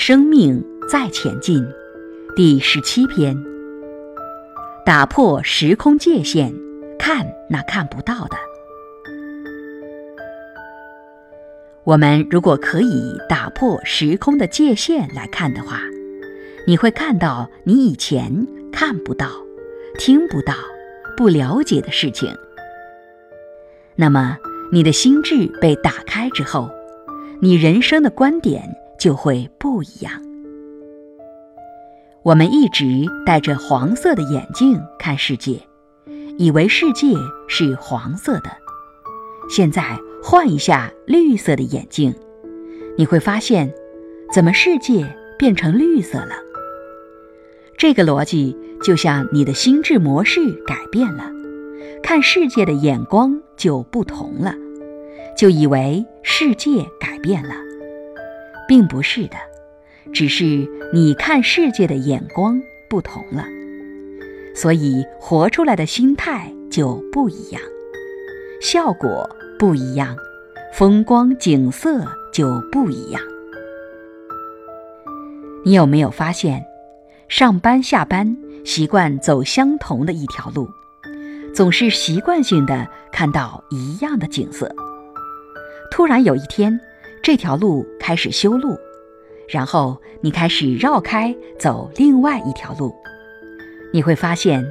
生命再前进，第十七篇。打破时空界限，看那看不到的。我们如果可以打破时空的界限来看的话，你会看到你以前看不到、听不到、不了解的事情。那么，你的心智被打开之后，你人生的观点。就会不一样。我们一直戴着黄色的眼镜看世界，以为世界是黄色的。现在换一下绿色的眼镜，你会发现，怎么世界变成绿色了？这个逻辑就像你的心智模式改变了，看世界的眼光就不同了，就以为世界改变了。并不是的，只是你看世界的眼光不同了，所以活出来的心态就不一样，效果不一样，风光景色就不一样。你有没有发现，上班下班习惯走相同的一条路，总是习惯性的看到一样的景色，突然有一天。这条路开始修路，然后你开始绕开走另外一条路，你会发现，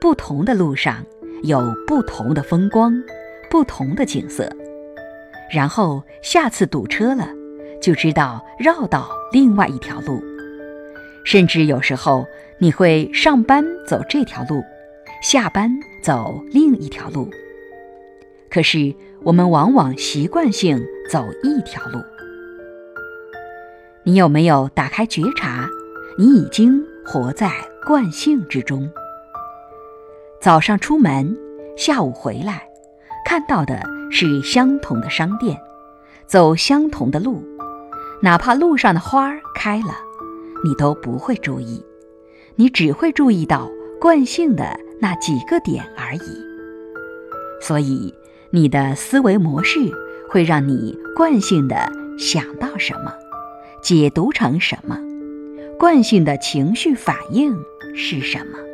不同的路上有不同的风光，不同的景色。然后下次堵车了，就知道绕到另外一条路。甚至有时候你会上班走这条路，下班走另一条路。可是我们往往习惯性。走一条路，你有没有打开觉察？你已经活在惯性之中。早上出门，下午回来，看到的是相同的商店，走相同的路，哪怕路上的花儿开了，你都不会注意，你只会注意到惯性的那几个点而已。所以，你的思维模式。会让你惯性的想到什么，解读成什么，惯性的情绪反应是什么。